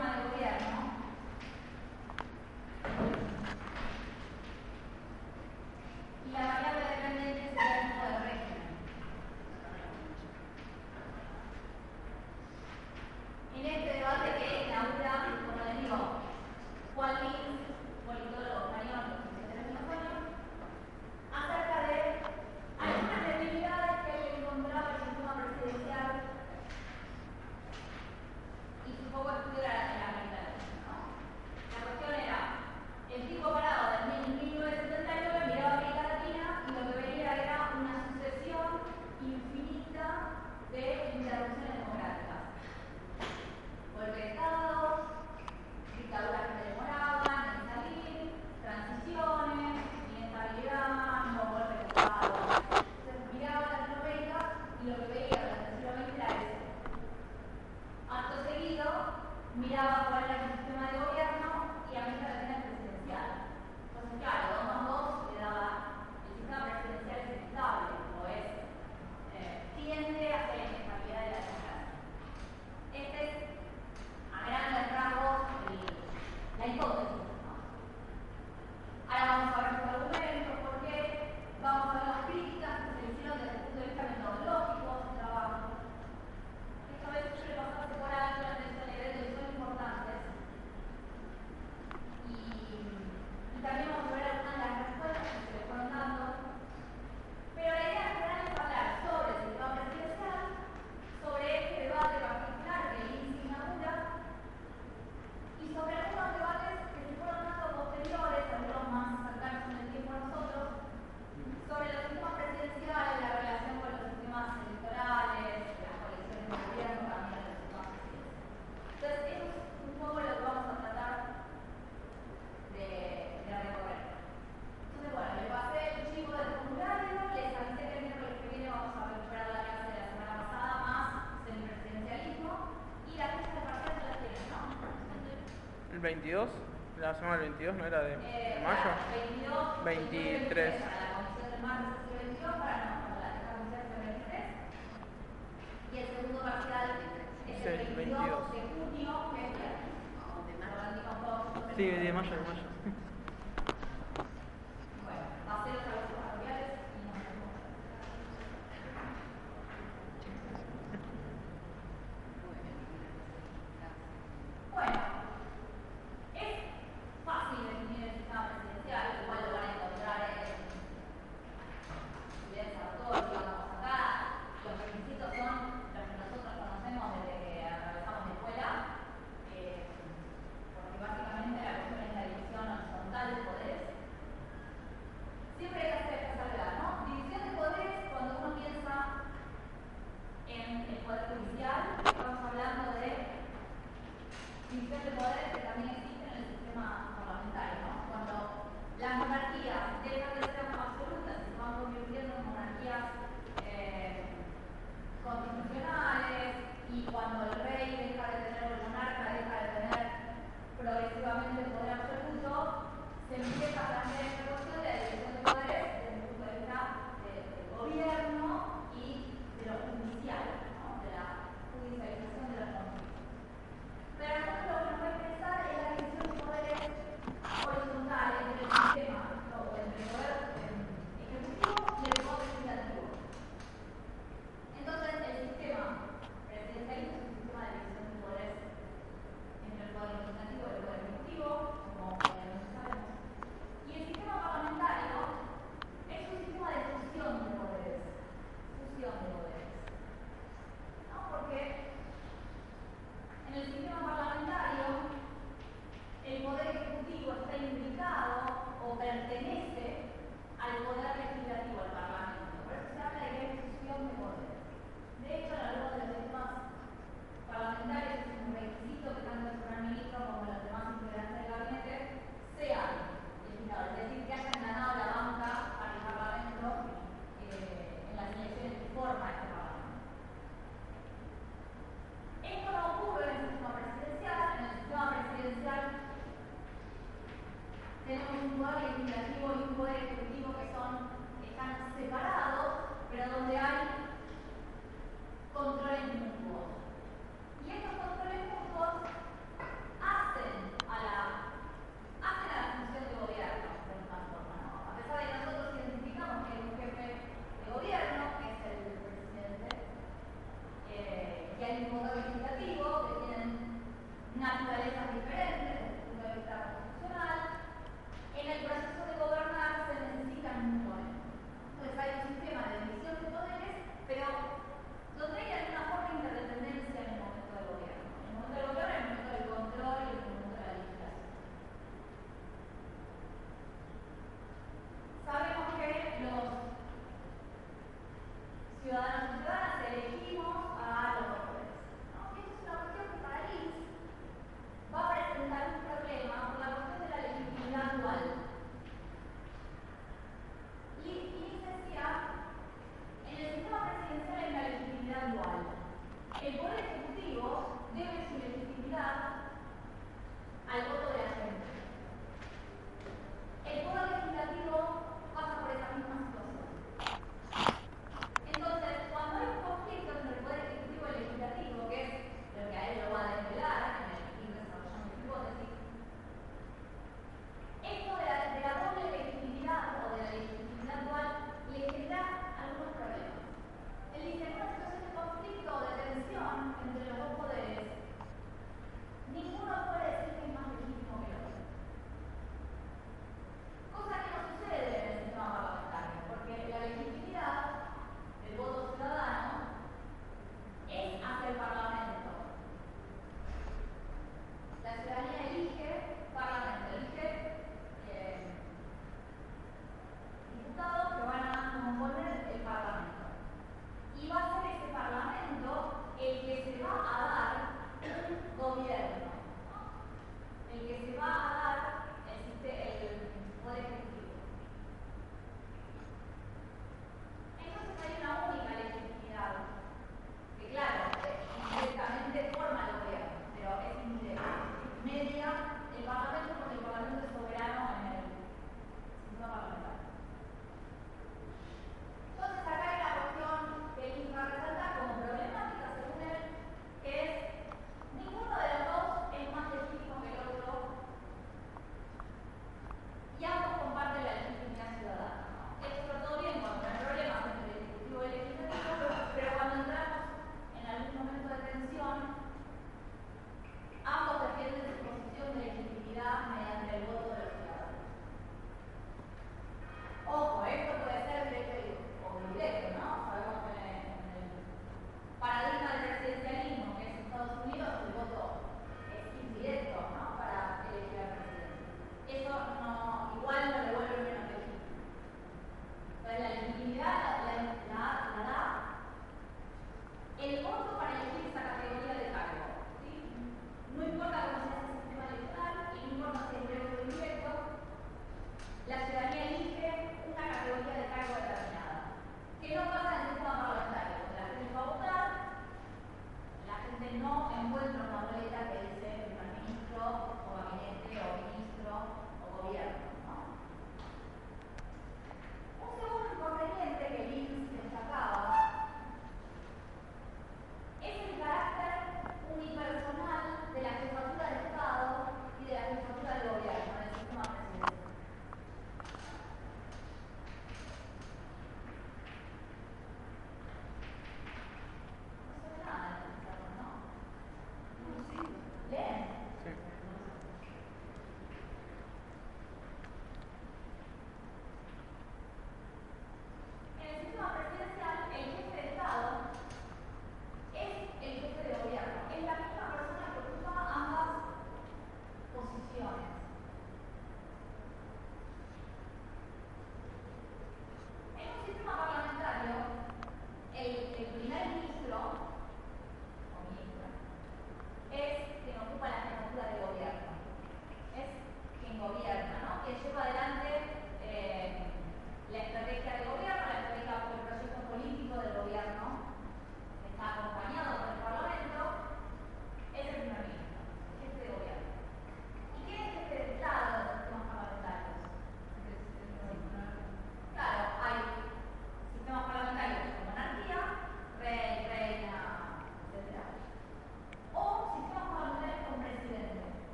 want to 22, la semana del 22, ¿no era de, mayo? 23.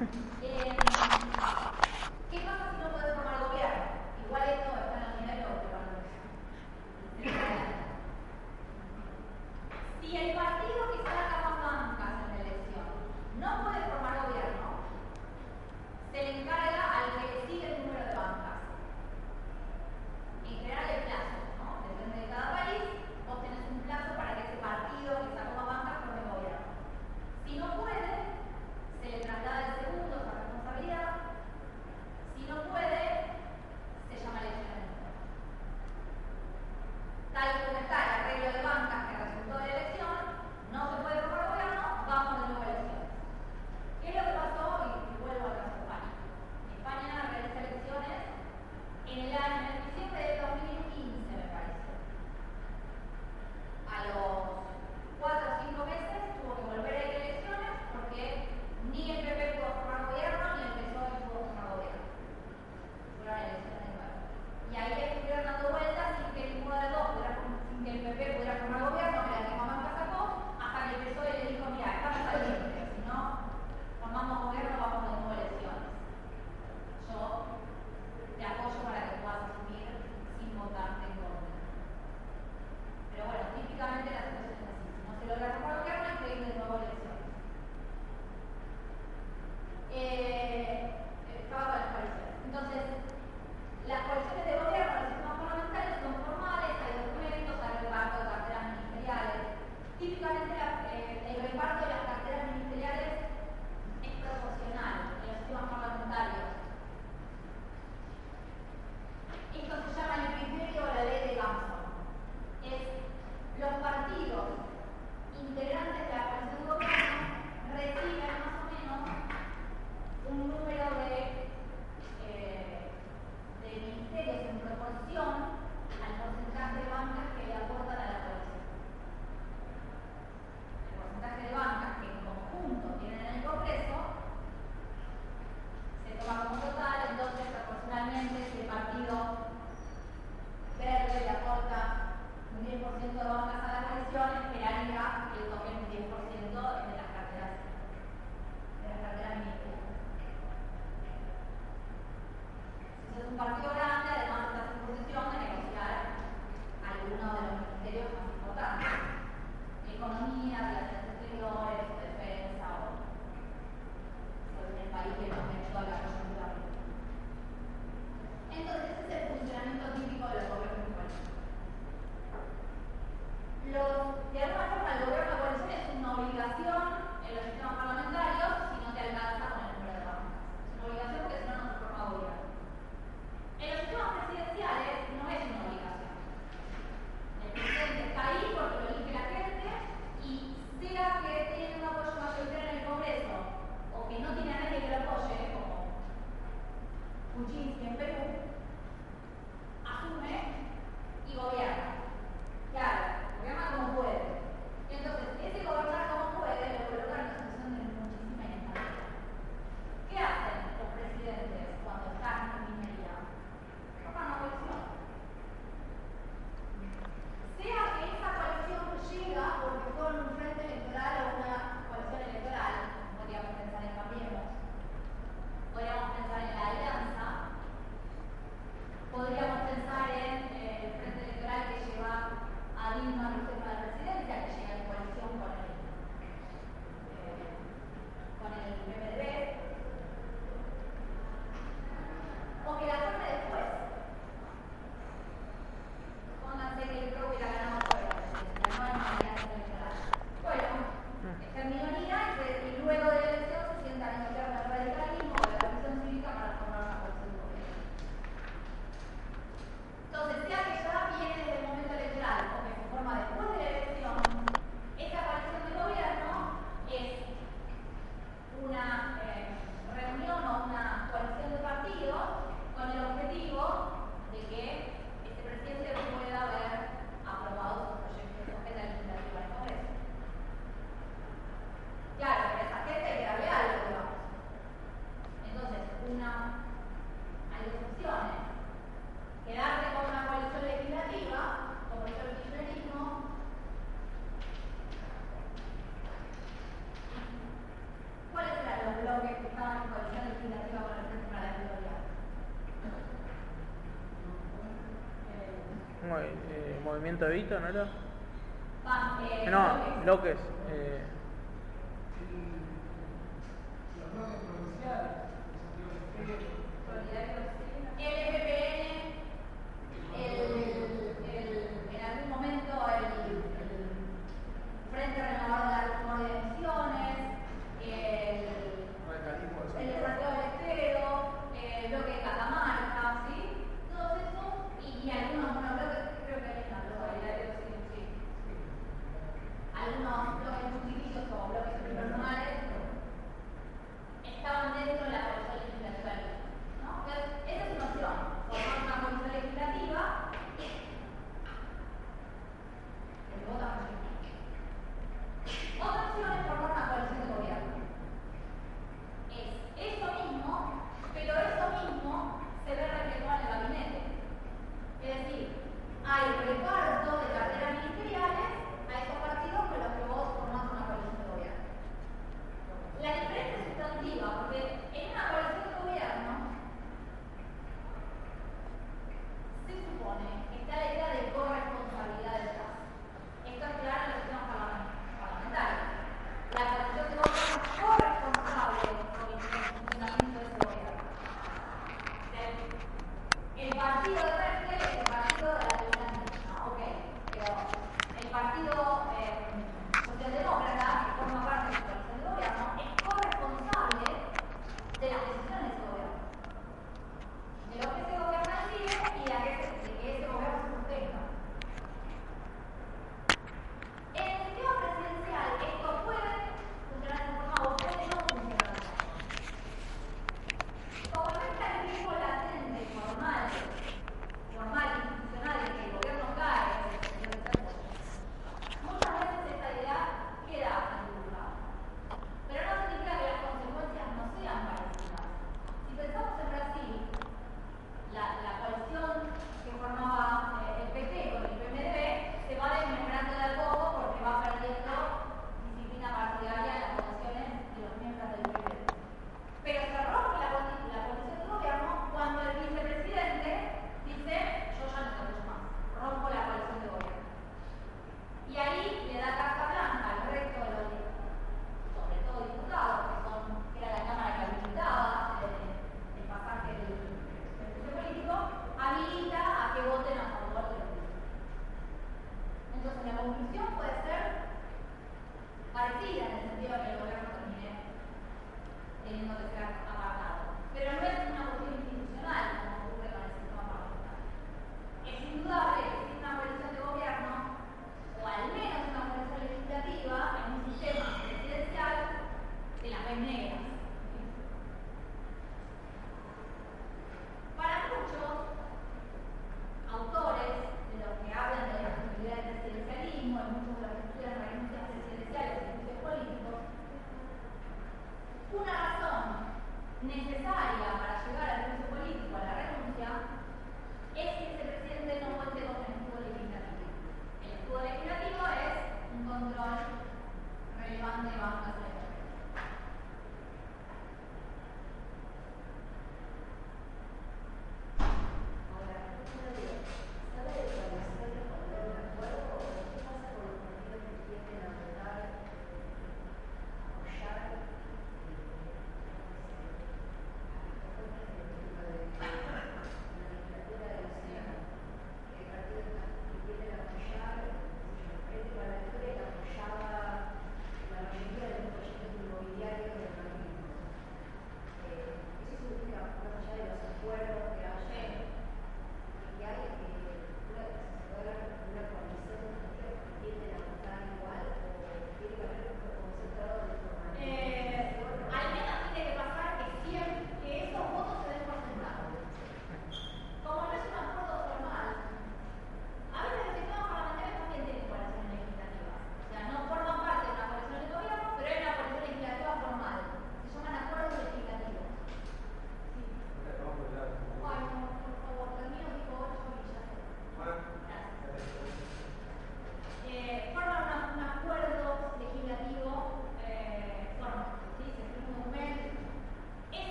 嗯。Movimiento Evita, ¿no era? eh, no, López.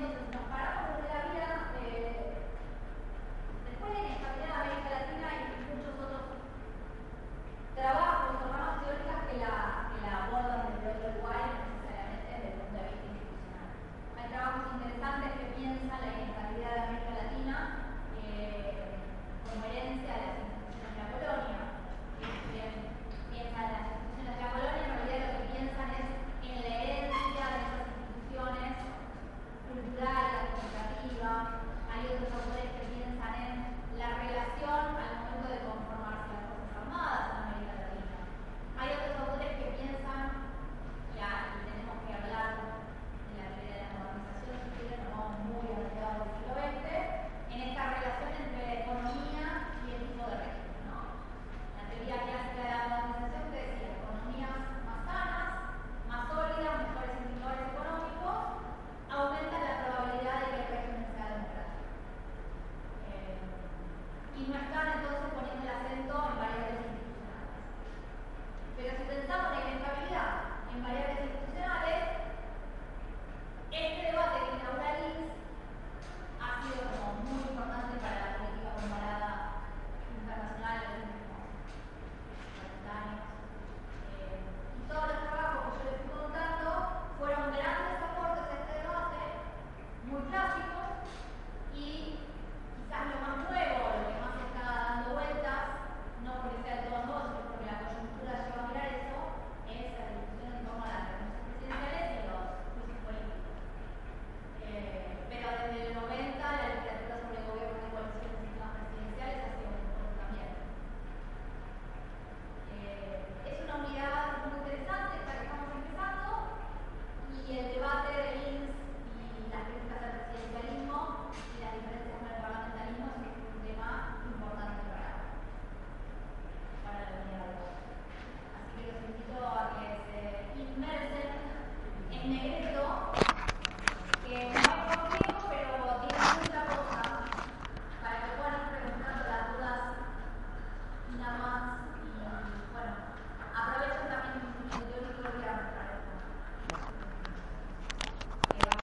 Thank you.